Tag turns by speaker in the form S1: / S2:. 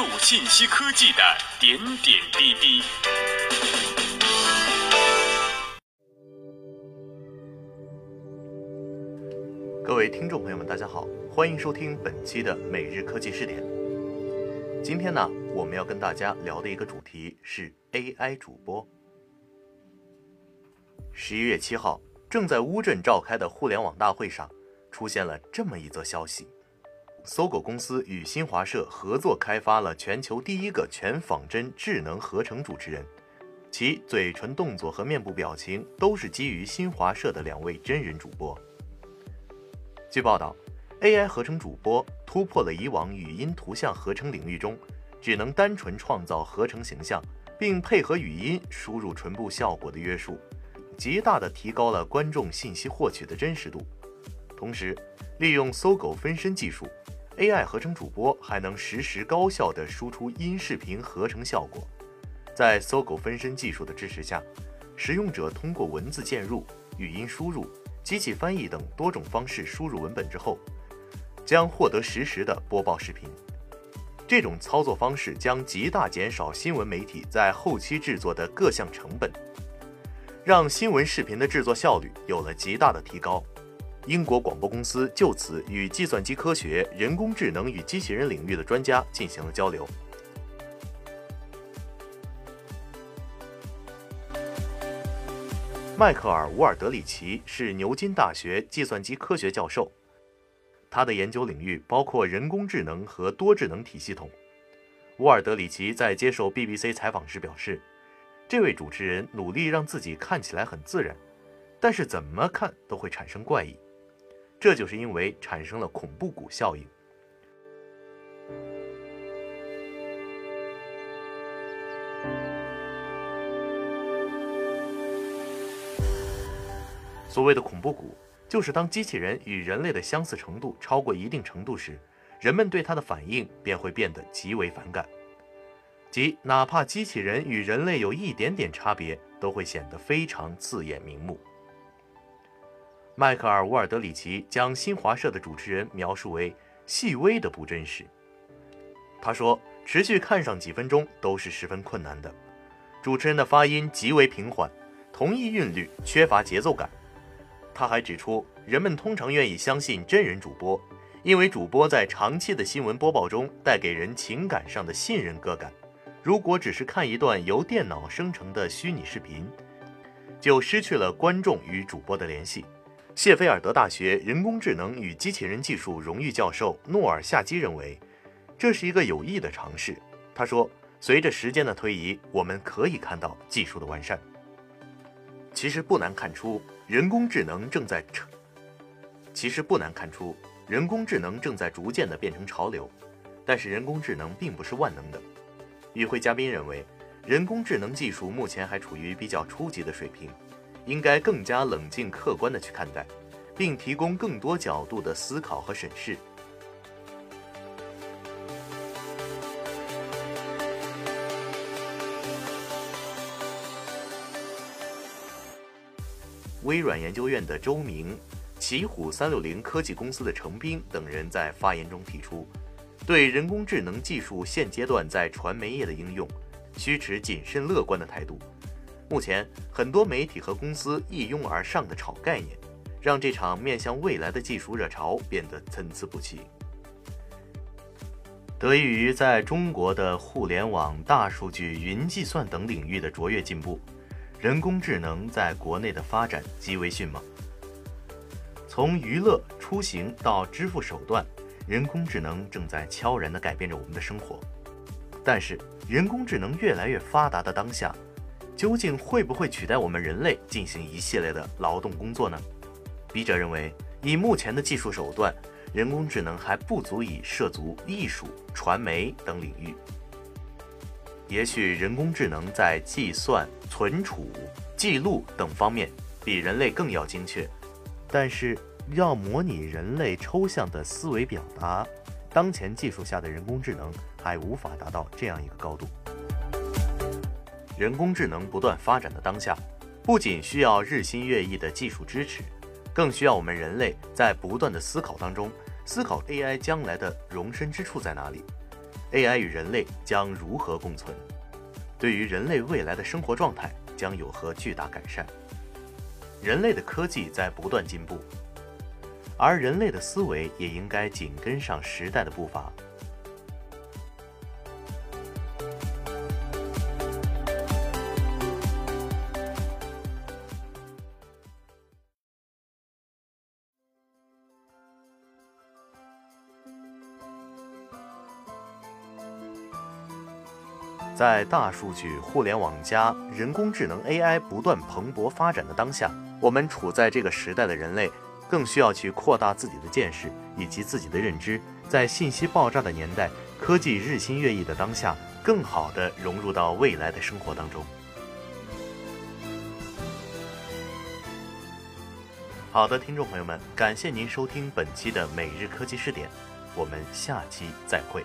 S1: 注信息科技的点点滴滴。
S2: 各位听众朋友们，大家好，欢迎收听本期的每日科技视点。今天呢，我们要跟大家聊的一个主题是 AI 主播。十一月七号，正在乌镇召开的互联网大会上，出现了这么一则消息：搜狗公司与新华社合作开发了全球第一个全仿真智能合成主持人，其嘴唇动作和面部表情都是基于新华社的两位真人主播。据报道，AI 合成主播突破了以往语音图像合成领域中只能单纯创造合成形象，并配合语音输入唇部效果的约束，极大地提高了观众信息获取的真实度。同时，利用搜狗分身技术，AI 合成主播还能实时高效地输出音视频合成效果。在搜狗分身技术的支持下，使用者通过文字键入、语音输入。机器翻译等多种方式输入文本之后，将获得实时的播报视频。这种操作方式将极大减少新闻媒体在后期制作的各项成本，让新闻视频的制作效率有了极大的提高。英国广播公司就此与计算机科学、人工智能与机器人领域的专家进行了交流。迈克尔·乌尔德里奇是牛津大学计算机科学教授，他的研究领域包括人工智能和多智能体系统。乌尔德里奇在接受 BBC 采访时表示，这位主持人努力让自己看起来很自然，但是怎么看都会产生怪异，这就是因为产生了恐怖谷效应。所谓的恐怖谷，就是当机器人与人类的相似程度超过一定程度时，人们对它的反应便会变得极为反感。即哪怕机器人与人类有一点点差别，都会显得非常刺眼明目。迈克尔·沃尔德里奇将新华社的主持人描述为细微的不真实。他说，持续看上几分钟都是十分困难的。主持人的发音极为平缓，同一韵律，缺乏节奏感。他还指出，人们通常愿意相信真人主播，因为主播在长期的新闻播报中带给人情感上的信任感。如果只是看一段由电脑生成的虚拟视频，就失去了观众与主播的联系。谢菲尔德大学人工智能与机器人技术荣誉教授诺尔夏基认为，这是一个有益的尝试。他说：“随着时间的推移，我们可以看到技术的完善。其实不难看出。”人工智能正在成，其实不难看出，人工智能正在逐渐的变成潮流。但是人工智能并不是万能的。与会嘉宾认为，人工智能技术目前还处于比较初级的水平，应该更加冷静客观的去看待，并提供更多角度的思考和审视。微软研究院的周明、奇虎三六零科技公司的程斌等人在发言中提出，对人工智能技术现阶段在传媒业的应用，需持谨慎乐观的态度。目前，很多媒体和公司一拥而上的炒概念，让这场面向未来的技术热潮变得参差不齐。得益于在中国的互联网、大数据、云计算等领域的卓越进步。人工智能在国内的发展极为迅猛，从娱乐、出行到支付手段，人工智能正在悄然地改变着我们的生活。但是，人工智能越来越发达的当下，究竟会不会取代我们人类进行一系列的劳动工作呢？笔者认为，以目前的技术手段，人工智能还不足以涉足艺术、传媒等领域。也许人工智能在计算、存储、记录等方面比人类更要精确，但是要模拟人类抽象的思维表达，当前技术下的人工智能还无法达到这样一个高度。人工智能不断发展的当下，不仅需要日新月异的技术支持，更需要我们人类在不断的思考当中，思考 AI 将来的容身之处在哪里。AI 与人类将如何共存？对于人类未来的生活状态将有何巨大改善？人类的科技在不断进步，而人类的思维也应该紧跟上时代的步伐。在大数据、互联网加、人工智能 AI 不断蓬勃发展的当下，我们处在这个时代的人类，更需要去扩大自己的见识以及自己的认知，在信息爆炸的年代、科技日新月异的当下，更好地融入到未来的生活当中。好的，听众朋友们，感谢您收听本期的每日科技视点，我们下期再会。